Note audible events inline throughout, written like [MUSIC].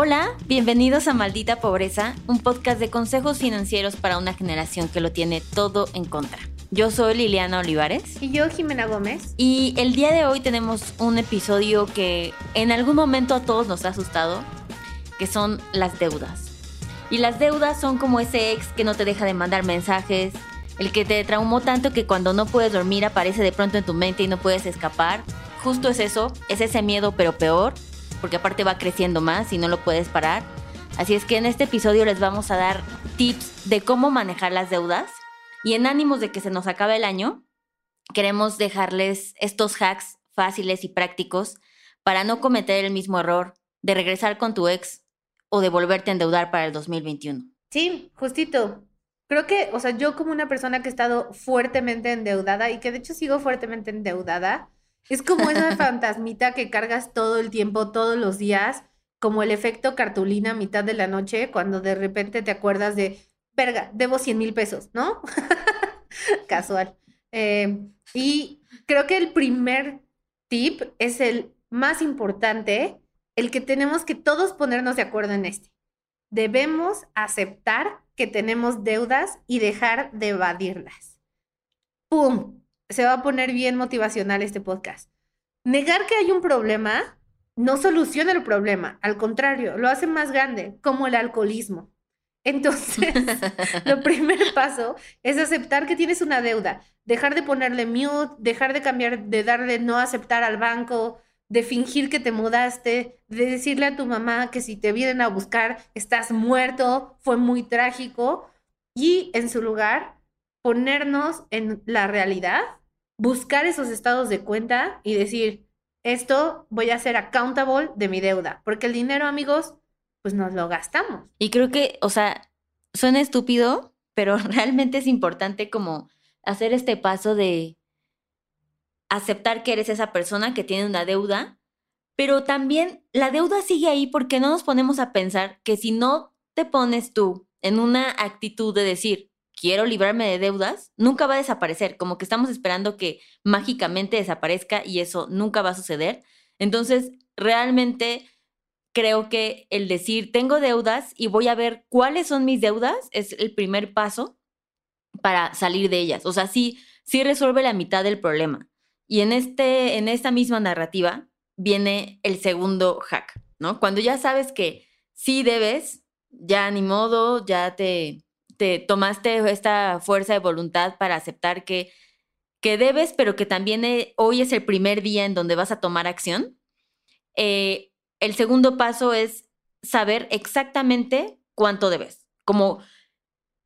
Hola, bienvenidos a Maldita Pobreza, un podcast de consejos financieros para una generación que lo tiene todo en contra. Yo soy Liliana Olivares. Y yo, Jimena Gómez. Y el día de hoy tenemos un episodio que en algún momento a todos nos ha asustado, que son las deudas. Y las deudas son como ese ex que no te deja de mandar mensajes, el que te traumó tanto que cuando no puedes dormir aparece de pronto en tu mente y no puedes escapar. Justo es eso, es ese miedo pero peor, porque aparte va creciendo más y no lo puedes parar. Así es que en este episodio les vamos a dar tips de cómo manejar las deudas y en ánimos de que se nos acabe el año, queremos dejarles estos hacks fáciles y prácticos para no cometer el mismo error de regresar con tu ex o de volverte a endeudar para el 2021. Sí, justito. Creo que, o sea, yo como una persona que he estado fuertemente endeudada y que de hecho sigo fuertemente endeudada, es como esa fantasmita que cargas todo el tiempo, todos los días, como el efecto cartulina a mitad de la noche, cuando de repente te acuerdas de, verga, debo 100 mil pesos, ¿no? [LAUGHS] Casual. Eh, y creo que el primer tip es el más importante, el que tenemos que todos ponernos de acuerdo en este. Debemos aceptar que tenemos deudas y dejar de evadirlas. ¡Pum! Se va a poner bien motivacional este podcast. Negar que hay un problema no soluciona el problema, al contrario, lo hace más grande, como el alcoholismo. Entonces, [LAUGHS] lo primer paso es aceptar que tienes una deuda, dejar de ponerle mute, dejar de cambiar, de darle no aceptar al banco, de fingir que te mudaste, de decirle a tu mamá que si te vienen a buscar estás muerto, fue muy trágico, y en su lugar ponernos en la realidad buscar esos estados de cuenta y decir, esto voy a ser accountable de mi deuda, porque el dinero, amigos, pues nos lo gastamos. Y creo que, o sea, suena estúpido, pero [LAUGHS] realmente es importante como hacer este paso de aceptar que eres esa persona que tiene una deuda, pero también la deuda sigue ahí porque no nos ponemos a pensar que si no te pones tú en una actitud de decir, quiero librarme de deudas, nunca va a desaparecer, como que estamos esperando que mágicamente desaparezca y eso nunca va a suceder. Entonces, realmente creo que el decir, tengo deudas y voy a ver cuáles son mis deudas es el primer paso para salir de ellas. O sea, sí, sí resuelve la mitad del problema. Y en, este, en esta misma narrativa viene el segundo hack, ¿no? Cuando ya sabes que sí debes, ya ni modo, ya te, te tomaste esta fuerza de voluntad para aceptar que, que debes, pero que también eh, hoy es el primer día en donde vas a tomar acción. Eh, el segundo paso es saber exactamente cuánto debes. Como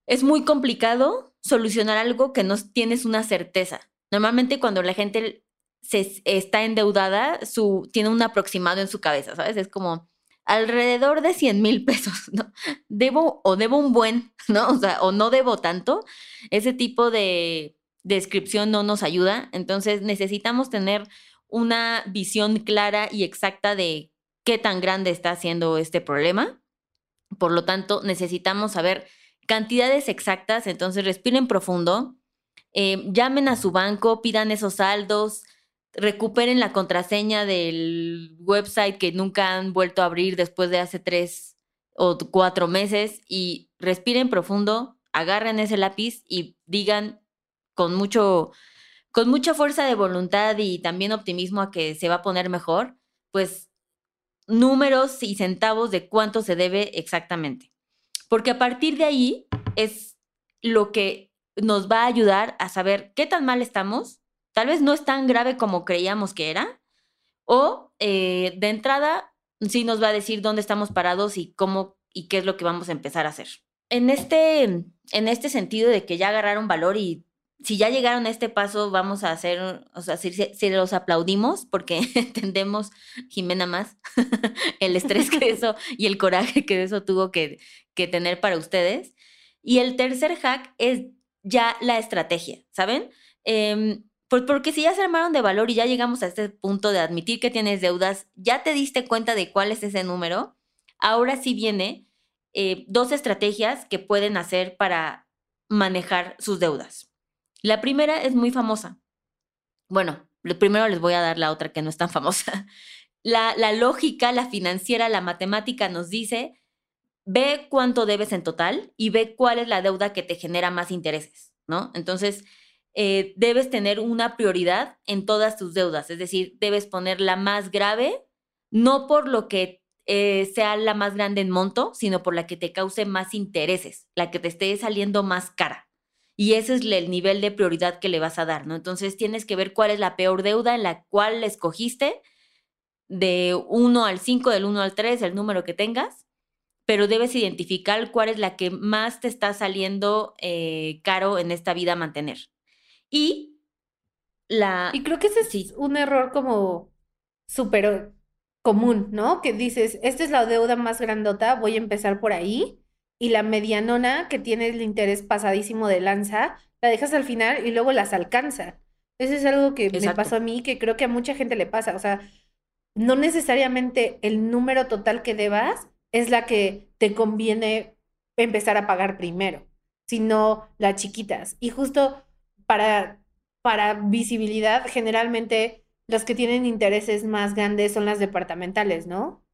es muy complicado solucionar algo que no tienes una certeza. Normalmente cuando la gente se está endeudada, su, tiene un aproximado en su cabeza, ¿sabes? Es como, alrededor de 100 mil pesos, [LAUGHS] ¿no? Debo o debo un buen, ¿no? O sea, o no debo tanto. Ese tipo de descripción no nos ayuda. Entonces necesitamos tener una visión clara y exacta de qué tan grande está siendo este problema. Por lo tanto, necesitamos saber cantidades exactas. Entonces, respiren profundo, eh, llamen a su banco, pidan esos saldos, recuperen la contraseña del website que nunca han vuelto a abrir después de hace tres o cuatro meses y respiren profundo, agarren ese lápiz y digan con mucho, con mucha fuerza de voluntad y también optimismo a que se va a poner mejor, pues números y centavos de cuánto se debe exactamente. Porque a partir de ahí es lo que nos va a ayudar a saber qué tan mal estamos tal vez no es tan grave como creíamos que era, o eh, de entrada sí nos va a decir dónde estamos parados y cómo y qué es lo que vamos a empezar a hacer. En este, en este sentido de que ya agarraron valor y si ya llegaron a este paso, vamos a hacer, o sea, si, si los aplaudimos porque [LAUGHS] entendemos, Jimena más, [LAUGHS] el estrés que [LAUGHS] eso y el coraje que eso tuvo que, que tener para ustedes. Y el tercer hack es ya la estrategia, ¿saben? Eh, pues porque si ya se armaron de valor y ya llegamos a este punto de admitir que tienes deudas, ya te diste cuenta de cuál es ese número, ahora sí viene eh, dos estrategias que pueden hacer para manejar sus deudas. La primera es muy famosa. Bueno, primero les voy a dar la otra que no es tan famosa, [LAUGHS] la, la lógica, la financiera, la matemática nos dice, ve cuánto debes en total y ve cuál es la deuda que te genera más intereses, ¿no? Entonces, eh, debes tener una prioridad en todas tus deudas, es decir, debes poner la más grave, no por lo que eh, sea la más grande en monto, sino por la que te cause más intereses, la que te esté saliendo más cara. Y ese es el nivel de prioridad que le vas a dar, ¿no? Entonces tienes que ver cuál es la peor deuda en la cual escogiste de 1 al 5, del 1 al 3, el número que tengas, pero debes identificar cuál es la que más te está saliendo eh, caro en esta vida mantener. Y la... Y creo que ese es un error como súper común, ¿no? Que dices, esta es la deuda más grandota, voy a empezar por ahí, y la medianona, que tiene el interés pasadísimo de lanza, la dejas al final y luego las alcanza. Eso es algo que me pasó a mí, que creo que a mucha gente le pasa. O sea, no necesariamente el número total que debas es la que te conviene empezar a pagar primero, sino las chiquitas. Y justo para, para visibilidad, generalmente las que tienen intereses más grandes son las departamentales, ¿no?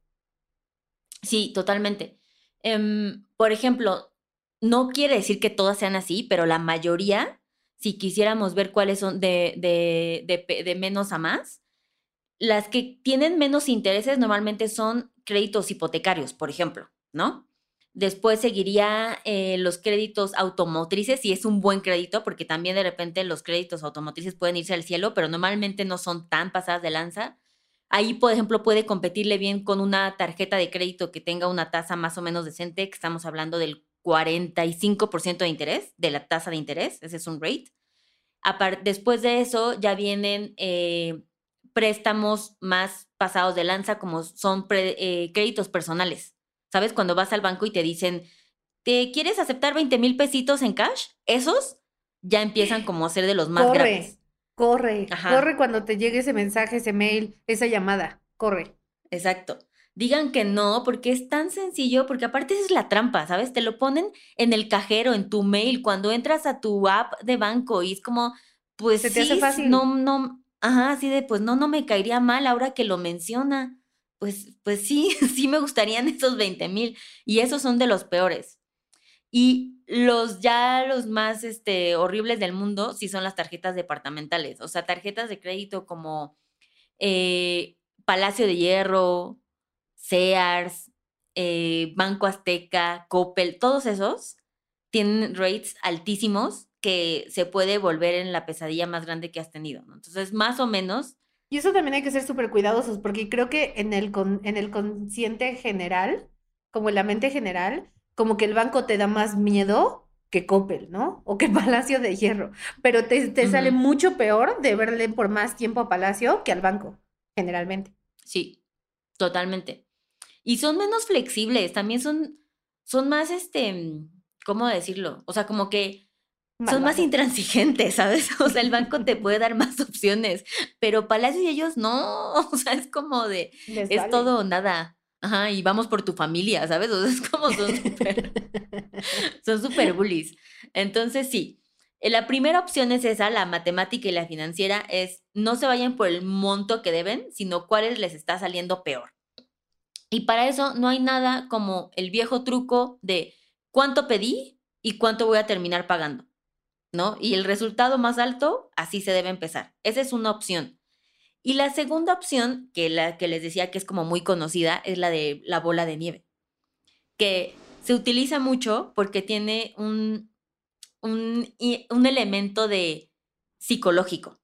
Sí, totalmente. Em, por ejemplo, no quiere decir que todas sean así, pero la mayoría, si quisiéramos ver cuáles son de, de, de menos a más, las que tienen menos intereses normalmente son créditos hipotecarios, por ejemplo, ¿no? Después seguiría eh, los créditos automotrices, si es un buen crédito, porque también de repente los créditos automotrices pueden irse al cielo, pero normalmente no son tan pasadas de lanza. Ahí, por ejemplo, puede competirle bien con una tarjeta de crédito que tenga una tasa más o menos decente, que estamos hablando del 45% de interés, de la tasa de interés, ese es un rate. después de eso ya vienen eh, préstamos más pasados de lanza, como son eh, créditos personales. ¿Sabes? Cuando vas al banco y te dicen, ¿te quieres aceptar 20 mil pesitos en cash? Esos ya empiezan como a ser de los más corre, grandes. Corre, corre cuando te llegue ese mensaje, ese mail, esa llamada. Corre. Exacto. Digan que no, porque es tan sencillo, porque aparte esa es la trampa, ¿sabes? Te lo ponen en el cajero, en tu mail, cuando entras a tu app de banco y es como, pues Se te hace fácil. no, no, Ajá, así de, pues no, no me caería mal ahora que lo menciona. Pues, pues sí, [LAUGHS] sí me gustarían esos 20 mil. Y esos son de los peores. Y los ya los más este, horribles del mundo sí son las tarjetas departamentales. O sea, tarjetas de crédito como eh, Palacio de Hierro, Sears, eh, Banco Azteca, Coppel, todos esos tienen rates altísimos que se puede volver en la pesadilla más grande que has tenido. Entonces, más o menos. Y eso también hay que ser súper cuidadosos, porque creo que en el, en el consciente general, como en la mente general, como que el banco te da más miedo que Coppel, ¿no? O que Palacio de Hierro. Pero te, te sale mucho peor de verle por más tiempo a Palacio que al banco, generalmente. Sí, totalmente. Y son menos flexibles, también son, son más, este, ¿cómo decirlo? O sea, como que son más intransigentes, ¿sabes? [LAUGHS] O sea, el banco te [LAUGHS] puede dar más opciones, pero Palacio y ellos no, [LAUGHS] o sea, es como de, es todo o nada. Ajá, y vamos por tu familia, ¿sabes? O sea, es como son súper, son súper bullies. Entonces, sí, eh, la primera opción es esa, la matemática y la financiera, es no se vayan por el monto que deben, sino cuáles les está saliendo peor. Y para eso no hay nada como el viejo truco de cuánto pedí y cuánto voy a terminar pagando. ¿No? Y el resultado más alto, así se debe empezar. Esa es una opción. Y la segunda opción, que la que les decía que es como muy conocida, es la de la bola de nieve, que se utiliza mucho porque tiene un, un, un elemento de psicológico,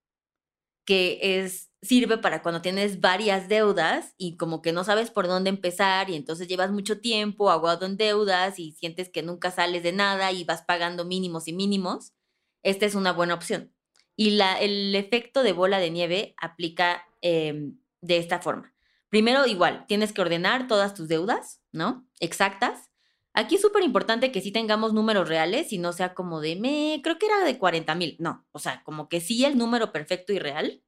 que es sirve para cuando tienes varias deudas y como que no sabes por dónde empezar y entonces llevas mucho tiempo aguado en deudas y sientes que nunca sales de nada y vas pagando mínimos y mínimos esta es una buena opción. Y la, el efecto de bola de nieve aplica em, de esta forma. Primero, igual, tienes que ordenar todas tus deudas, ¿no? Exactas. Aquí es súper importante que sí tengamos números reales y no sea como de, me, creo que era de 40 mil. No, o sea, como que sí el número perfecto y real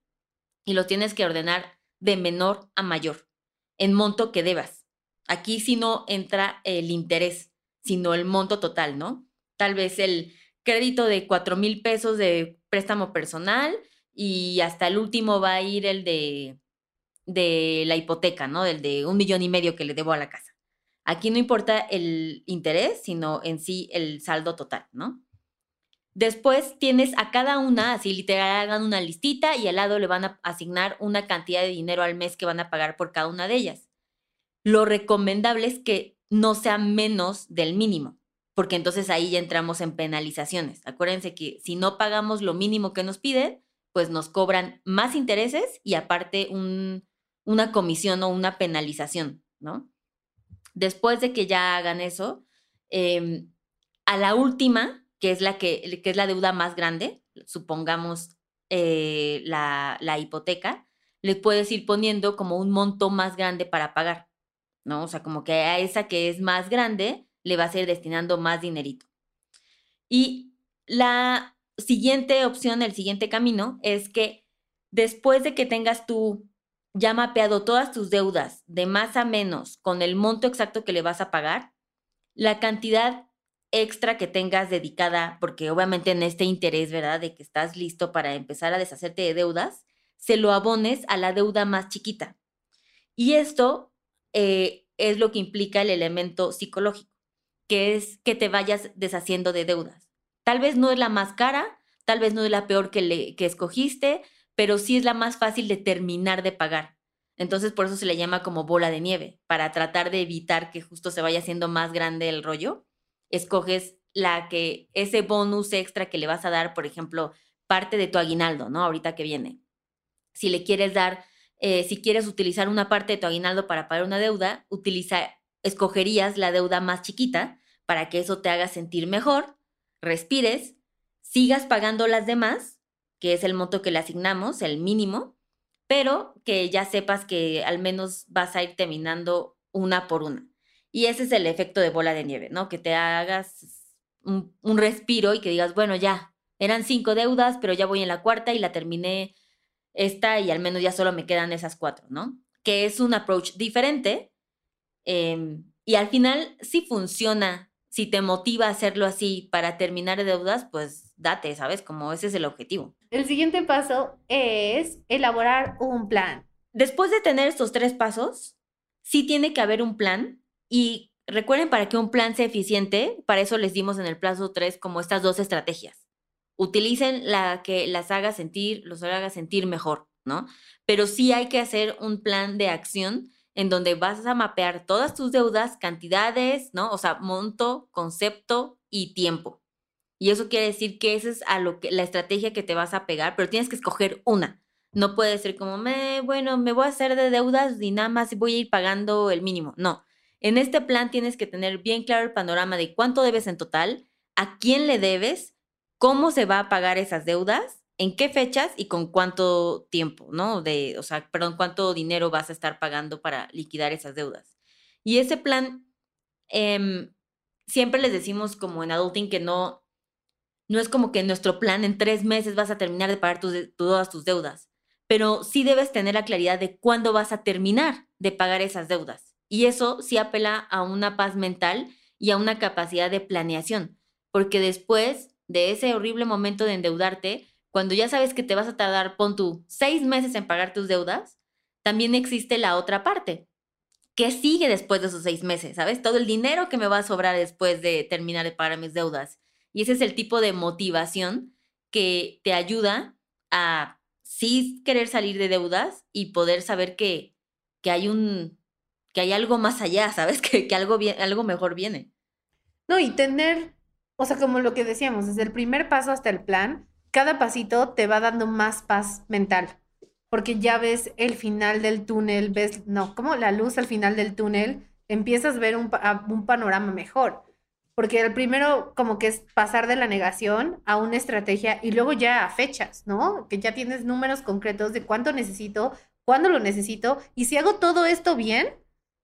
y lo tienes que ordenar de menor a mayor, en monto que debas. Aquí sí no entra el interés, sino el monto total, ¿no? Tal vez el, crédito de 4 mil pesos de préstamo personal y hasta el último va a ir el de de la hipoteca, ¿no? Del de un millón y medio que le debo a la casa. Aquí no importa el interés, sino en sí el saldo total, ¿no? Después tienes a cada una, así literal, hagan una listita y al lado le van a asignar una cantidad de dinero al mes que van a pagar por cada una de ellas. Lo recomendable es que no sea menos del mínimo, porque entonces ahí ya entramos en penalizaciones. Acuérdense que si no pagamos lo mínimo que nos piden, pues nos cobran más intereses y aparte una comisión o una penalización, ¿no? Después de que ya hagan eso, em, a la última que es la, que, que es la deuda más grande, supongamos eh, la, la, hipoteca, le puedes ir poniendo como un monto más grande para pagar, ¿no? O sea, como que a esa que es más grande le vas a ir destinando más dinerito. Y la siguiente opción, el siguiente camino, es que después de que tengas tú ya mapeado todas tus deudas de más a menos con el monto exacto que le vas a pagar, la cantidad extra que tengas dedicada, porque obviamente en este interés, ¿verdad? De que estás listo para empezar a deshacerte de deudas, se lo abones a la deuda más chiquita. Y esto eh, es lo que implica el elemento psicológico, que es que te vayas deshaciendo de deudas. Tal vez no es la más cara, tal vez no es la peor que, le, que escogiste, pero sí es la más fácil de terminar de pagar. Entonces por eso se le llama como bola de nieve, para tratar de evitar que justo se vaya haciendo más grande el rollo escoges la que, ese bonus extra que le vas a dar, por ejemplo, parte de tu aguinaldo, ¿no? Ahorita que viene. Si le quieres dar, eh, si quieres utilizar una parte de tu aguinaldo para pagar una deuda, utiliza, escogerías la deuda más chiquita para que eso te haga sentir mejor, respires, sigas pagando las demás, que es el monto que le asignamos, el mínimo, pero que ya sepas que al menos vas a ir terminando una por una. Y ese es el efecto de bola de nieve, ¿no? Que te hagas un, respiro y que digas, bueno, ya, eran cinco deudas, pero ya voy en la cuarta y la terminé esta y al menos ya solo me quedan esas cuatro, ¿no? Que es un approach diferente em, y al final sí funciona. Si te motiva a hacerlo así para terminar deudas, pues date, ¿sabes? Como ese es el objetivo. El siguiente paso es elaborar un plan. Después de tener estos tres pasos, sí tiene que haber un plan y recuerden, para que un plan sea eficiente, para eso les dimos en el plazo 3 como estas dos estrategias. Utilicen la que las haga sentir, los haga sentir mejor, ¿no? Pero sí hay que hacer un plan de acción en donde vas a mapear todas tus deudas, cantidades, ¿no? O sea, monto, concepto y tiempo. Y eso quiere decir que esa es a lo que la estrategia que te vas a pegar, pero tienes que escoger una. No puede ser como, me, bueno, me voy a hacer de deudas y nada más voy a ir pagando el mínimo. No, en este plan tienes que tener bien claro el panorama de cuánto debes en total, a quién le debes, cómo se va a pagar esas deudas, en qué fechas y con cuánto tiempo, ¿no? De, o sea, perdón, cuánto dinero vas a estar pagando para liquidar esas deudas. Y ese plan, em, siempre les decimos como en adulting que no, no es como que nuestro plan en tres meses vas a terminar de pagar todas tus deudas, pero sí debes tener la claridad de cuándo vas a terminar de pagar esas deudas. Y eso sí apela a una paz mental y a una capacidad de planeación, porque después de ese horrible momento de endeudarte, cuando ya sabes que te vas a tardar, pon tú, seis meses en pagar tus deudas, también existe la otra parte. ¿Qué sigue después de esos seis meses? ¿Sabes? Todo el dinero que me va a sobrar después de terminar de pagar mis deudas. Y ese es el tipo de motivación que te ayuda a sí querer salir de deudas y poder saber que, que hay un, que hay algo más allá, [LAUGHS] ¿sabes? Que, que algo, algo mejor viene. No, y tener, o sea, como lo que decíamos, desde el primer paso hasta el plan, cada pasito te va dando más paz mental, porque ya ves el final del túnel, ves, no, como la luz al final del túnel, empiezas a ver un, un panorama mejor. Porque el primero como que es pasar de la negación a una estrategia y luego ya a fechas, ¿no? Que ya tienes números concretos de cuánto necesito, cuándo lo necesito y si hago todo esto bien,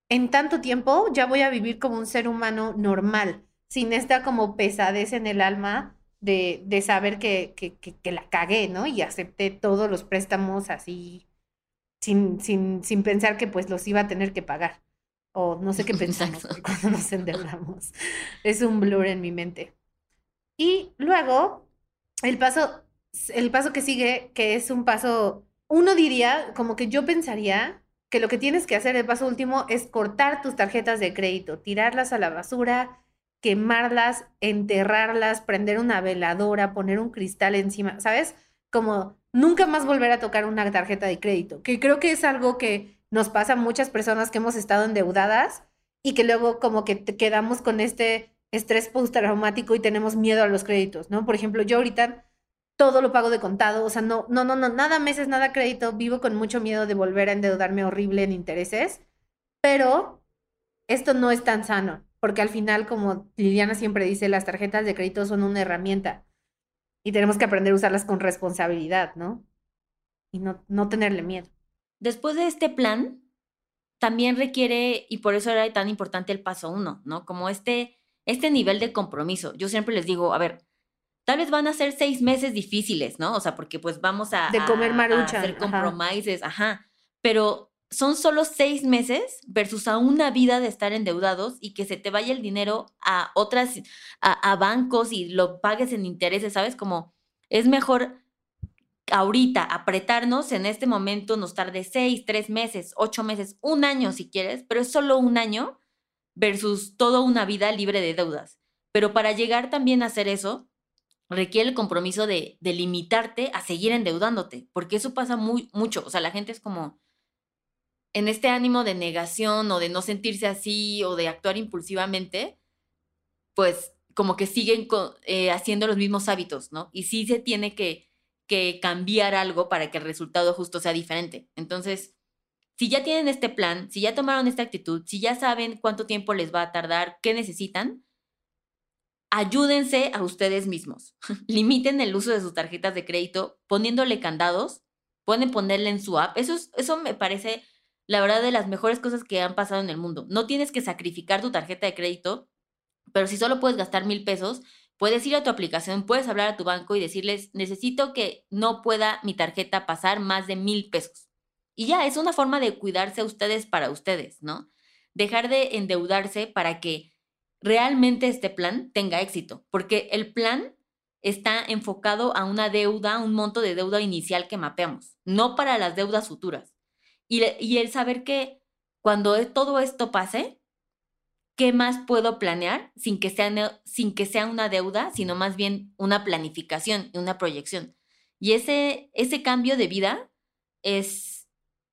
en tanto tiempo ya voy a vivir como un ser humano normal, sin esta como pesadez en el alma de, de saber que, que, que, la cagué, ¿no? Y acepté todos los préstamos así, sin, sin, sin pensar que pues los iba a tener que pagar. O no sé qué [LAUGHS] pensamos [LAUGHS] cuando nos endeudamos. Es un blur en mi mente. Y luego, el paso, el paso que sigue, que es un paso, uno diría, como que yo pensaría que lo que tienes que hacer, el paso último, es cortar tus tarjetas de crédito, tirarlas a la basura, quemarlas, enterrarlas, prender una veladora, poner un cristal encima, ¿sabes? Como nunca más volver a tocar una tarjeta de crédito, que creo que es algo que nos pasa a muchas personas que hemos estado endeudadas y que luego como que quedamos con este estrés postraumático y tenemos miedo a los créditos, ¿no? Por ejemplo, yo ahorita todo lo pago de contado, o sea, no, no, no, no, nada meses, nada crédito, vivo con mucho miedo de volver a endeudarme horrible en intereses, pero esto no es tan sano, porque al final, como Liliana siempre dice, las tarjetas de crédito son una herramienta y tenemos que aprender a usarlas con responsabilidad, ¿no? Y no, no tenerle miedo. Después de este plan, también requiere, y por eso era tan importante el paso uno, ¿no? Como este, este nivel de compromiso. Yo siempre les digo, a ver, tal vez van a ser seis meses difíciles, ¿no? O sea, porque pues vamos a, de comer marucha, hacer compromisos, ajá. Pero son solo seis meses versus a una vida de estar endeudados y que se te vaya el dinero a otras, a, bancos y lo pagues en intereses, ¿sabes? Como es mejor ahorita apretarnos en este momento, nos tarde seis, tres meses, ocho meses, un año si quieres, pero es solo un año versus toda una vida libre de deudas. Pero para llegar también a hacer eso, requiere el compromiso de, de limitarte a seguir endeudándote, porque eso pasa muy mucho. O sea, la gente es como, en este ánimo de negación o de no sentirse así o de actuar impulsivamente, pues como que siguen eh, haciendo los mismos hábitos, ¿no? Y sí se tiene que, cambiar algo para que el resultado justo sea diferente. Entonces, si ya tienen este plan, si ya tomaron esta actitud, si ya saben cuánto tiempo les va a tardar, qué necesitan, ayúdense a ustedes mismos. [LAUGHS] Limiten el uso de sus tarjetas de crédito poniéndole candados, pueden ponerle en su app. Eso, eso me parece la verdad, de las mejores cosas que han pasado en el mundo. No tienes que sacrificar tu tarjeta de crédito, pero si solo puedes gastar mil pesos, puedes ir a tu aplicación, puedes hablar a tu banco y decirles, necesito que no pueda mi tarjeta pasar más de mil pesos. Y ya, es una forma de cuidarse a ustedes para ustedes, ¿no? Dejar de endeudarse para que realmente este plan tenga éxito, porque el plan está enfocado a una deuda, un monto de deuda inicial que mapeamos, no para las deudas futuras. Y, el saber que cuando e, todo esto pase, ¿qué más puedo planear sin que, sea, sin que sea una deuda, sino más bien una planificación y una proyección? Y ese, ese cambio de vida es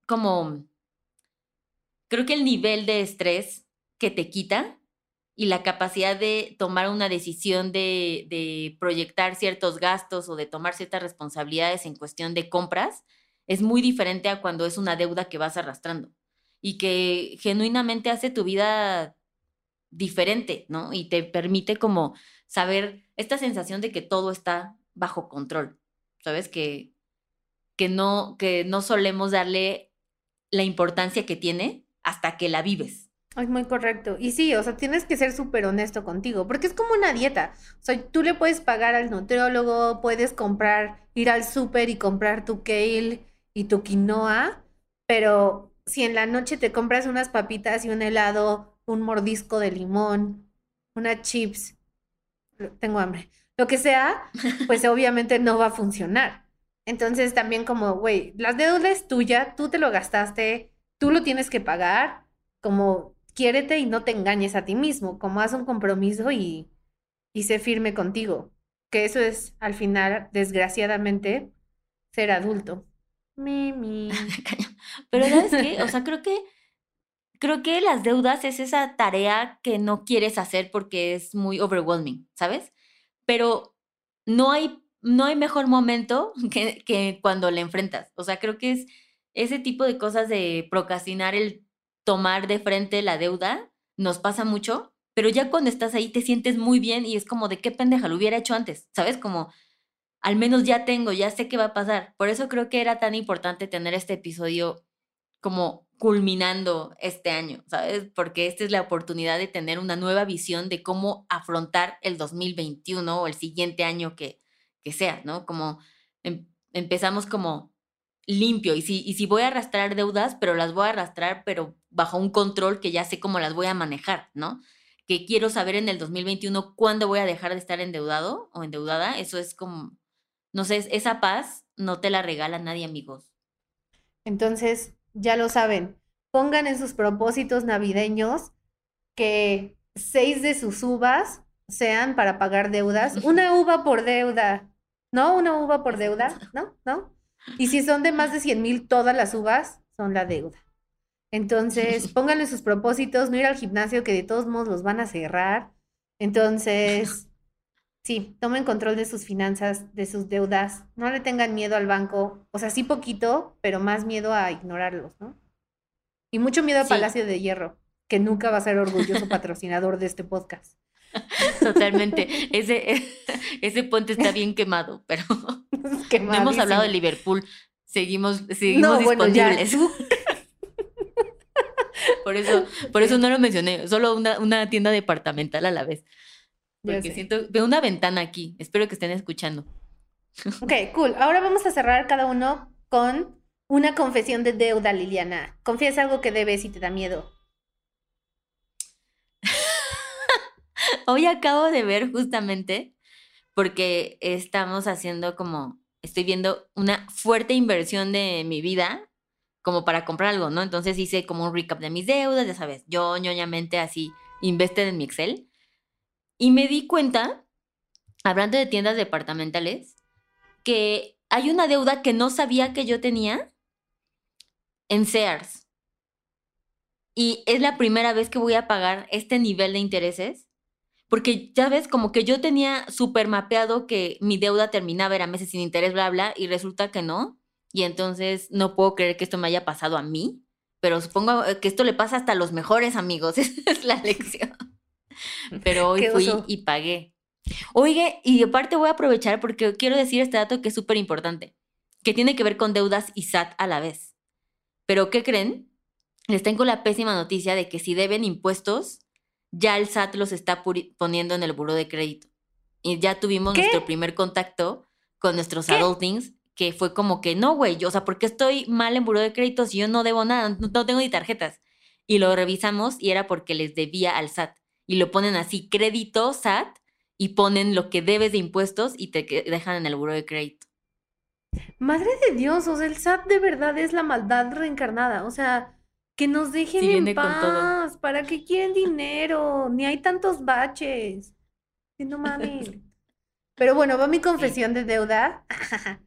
como, creo que el nivel de estrés que te quita y la capacidad de tomar una decisión de, de proyectar ciertos gastos o de tomar ciertas responsabilidades en cuestión de compras, es muy diferente a cuando es una deuda que vas arrastrando y que genuinamente hace tu vida diferente, ¿no? Y te permite como saber esta sensación de que todo está bajo control, ¿sabes? Que, que, no, que no solemos darle la importancia que tiene hasta que la vives. Es muy correcto. Y sí, o sea, tienes que ser súper honesto contigo, porque es como una dieta. O sea, tú le puedes pagar al nutriólogo, puedes comprar, ir al súper y comprar tu kale y tu quinoa, pero si en la noche te compras unas papitas y un helado, un mordisco de limón, una chips, tengo hambre, lo que sea, [LAUGHS] pues obviamente no va a funcionar. Entonces también como, güey, las deudas es tuya, tú te lo gastaste, tú lo tienes que pagar, como quiérete y no te engañes a ti mismo, como haz un compromiso y, y sé firme contigo, que eso es al final, desgraciadamente, ser adulto. Mimi. [LAUGHS] Pero ¿sabes qué? O sea, creo que creo que las deudas es esa tarea que no quieres hacer porque es muy overwhelming, ¿sabes? Pero no hay, no hay mejor momento [LAUGHS] que, que cuando le enfrentas. O sea, creo que es ese tipo de cosas de procrastinar el tomar de frente la deuda, nos pasa mucho, pero ya cuando estás ahí te sientes muy bien y es como de qué pendeja lo hubiera hecho antes, ¿sabes? Como al menos ya tengo, ya sé qué va a pasar. Por eso creo que era tan importante tener este episodio como culminando este año, ¿sabes? Porque esta es la oportunidad de tener una nueva visión de cómo afrontar el 2021 o el siguiente año que, que sea, ¿no? Como em, empezamos como limpio y si, y si voy a arrastrar deudas, pero las voy a arrastrar, pero bajo un control que ya sé cómo las voy a manejar, ¿no? Que quiero saber en el 2021 cuándo voy a dejar de estar endeudado o endeudada, eso es como no sé, esa paz no te la regala nadie, amigos. Entonces, ya lo saben, pongan en sus propósitos navideños que seis de sus uvas sean para pagar deudas. [LAUGHS] Una uva por deuda, ¿no? Una uva por deuda, ¿no? ¿No? Y si son de más de 100 mil, todas las uvas son la deuda. Entonces, [LAUGHS] pónganle sus propósitos, no ir al gimnasio, que de todos modos los van a cerrar. Entonces, sí, tomen control de sus finanzas, de sus deudas. No le tengan miedo al banco. O sea, sí poquito, pero más miedo a ignorarlos, ¿no? Y mucho miedo a Palacio de Hierro, que nunca va a ser orgulloso [LAUGHS] patrocinador de este podcast. [LAUGHS] Totalmente. Ese, [LAUGHS] ese puente está bien quemado, pero no hemos hablado de Liverpool. Seguimos, seguimos disponibles. por eso, por eso no lo mencioné, solo una, una tienda departamental a la vez. Porque siento, veo una ventana aquí. Espero que estén escuchando. [LAUGHS] Ok, cool. Ahora vamos a cerrar cada uno con una confesión de deuda, Liliana. Confiesa algo que debes y te da miedo. [LAUGHS] Hoy acabo de ver justamente, porque estamos haciendo como, estoy viendo una fuerte inversión de mi vida como para comprar algo, ¿no? Entonces hice como un recap de mis deudas, ya sabes, yo ñoñamente así, invested en mi Excel. Y me di cuenta, hablando de tiendas departamentales, que hay una deuda que no sabía que yo tenía en Sears. Y es la primera vez que voy a pagar este nivel de intereses. Porque ya ves, como que yo tenía súper mapeado que mi deuda terminaba, era meses sin interés, bla, bla, y resulta que no. Y entonces no puedo creer que esto me haya pasado a mí. Pero supongo que esto le pasa hasta a los mejores amigos. [LAUGHS] Esa es la lección. [LAUGHS] Pero hoy fui y pagué. Oye, y aparte voy a aprovechar porque quiero decir este dato que es súper importante, que tiene que ver con deudas y SAT a la vez. Pero ¿qué creen? Les tengo la pésima noticia de que si deben impuestos, ya el SAT los está poniendo en el buro de crédito. Y ya tuvimos nuestro primer contacto con nuestros adultings, que fue como que no, güey, o sea, ¿por qué estoy mal en buro de crédito si yo no debo nada? No, tengo ni tarjetas. Y lo revisamos y era porque les debía al SAT. Y lo ponen así, crédito SAT, y ponen lo que debes de impuestos y te dejan en el buro de crédito. Madre de Dios, o sea, el SAT de verdad es la maldad reencarnada. O sea, que nos dejen en paz. ¿Para qué quieren dinero? Ni hay tantos baches. no mames. [LAUGHS] Pero bueno, va mi confesión de deuda. [LAUGHS]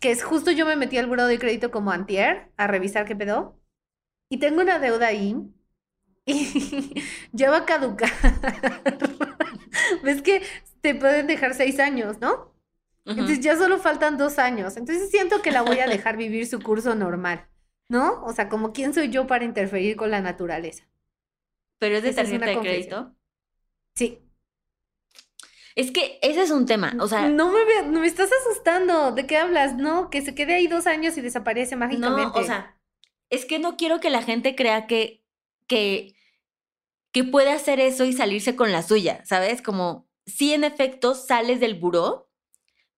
que es justo yo me metí al buro de crédito como antier a revisar qué pedo. Y tengo una deuda ahí. [LAUGHS] Y ya va a caducar. [LAUGHS] ¿Ves que te pueden dejar seis años, no? Entonces ya solo faltan dos años. Entonces siento que la voy a dejar vivir su curso normal, ¿no? O sea, como quién soy yo para interferir con la naturaleza. ¿Pero es de tarjeta de crédito? Sí. Es que ese es un tema, o sea... No me, no me estás asustando, ¿de qué hablas? No, que se quede ahí dos años y desaparece mágicamente. No, o sea, es que no quiero que la gente crea que, que, que puede hacer eso y salirse con la suya, ¿sabes? Como, si en efecto sales del buró,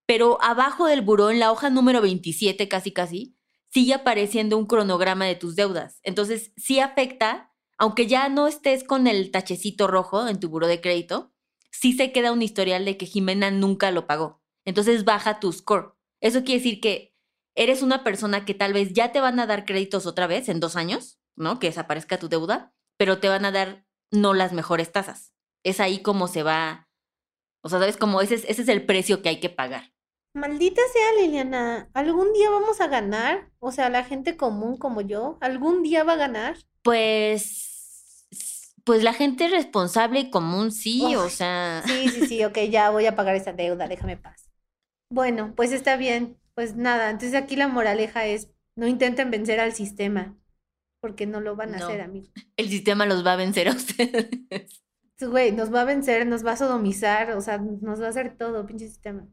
pero abajo del buró, en la hoja número 27 casi casi, sigue apareciendo un cronograma de tus deudas. Entonces, sí afecta, aunque ya no estés con el tachecito rojo en tu buró de crédito, sí se queda un historial de que Jimena nunca lo pagó. Entonces baja tu score. Eso quiere decir que eres una persona que tal vez ya te van a dar créditos otra vez en dos años, ¿no? Que desaparezca tu deuda, pero te van a dar no las mejores tasas. Es ahí como se va, o sea, ¿sabes? Como ese ese es el precio que hay que pagar. Maldita sea Liliana, ¿algún día vamos a ganar? O sea, la gente común como yo, ¿algún día va a ganar? Pues, pues la gente responsable y común sí, o sea. Sí, sí, sí, ok, ya voy a pagar esa deuda, déjame paz. Bueno, pues está bien, pues nada, entonces aquí la moraleja es, no intenten vencer al sistema, porque no lo van a hacer, amigo. [LAUGHS] El sistema los va a vencer a ustedes. [LAUGHS] Güey, nos va a vencer, nos va a sodomizar, o sea, nos va a hacer todo, pinche sistema.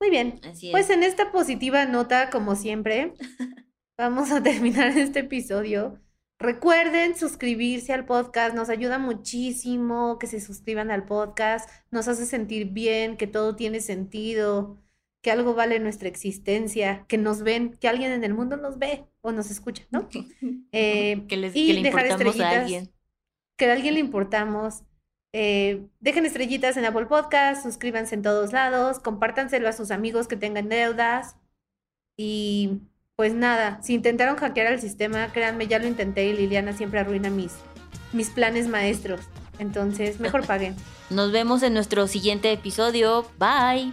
Muy bien. Pues en esta positiva nota, como siempre, [LAUGHS] vamos a terminar este episodio. Recuerden suscribirse al podcast, nos ayuda muchísimo que se suscriban al podcast, nos hace sentir bien, que todo tiene sentido, que algo vale nuestra existencia, que nos ven, que alguien en el mundo nos ve o nos escucha, ¿no? [LAUGHS] Eh, que, les, y le importamos a alguien. Que a alguien le importamos. Eh, dejen estrellitas en Apple Podcast, suscríbanse en todos lados, compártanselo a sus amigos que tengan deudas y pues nada, si intentaron hackear el sistema, créanme, ya lo intenté y Liliana siempre arruina mis, mis planes maestros. Entonces, mejor [LAUGHS] paguen. Nos vemos en nuestro siguiente episodio. Bye.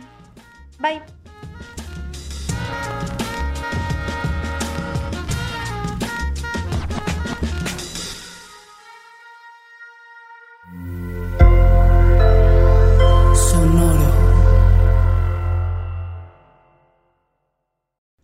Bye.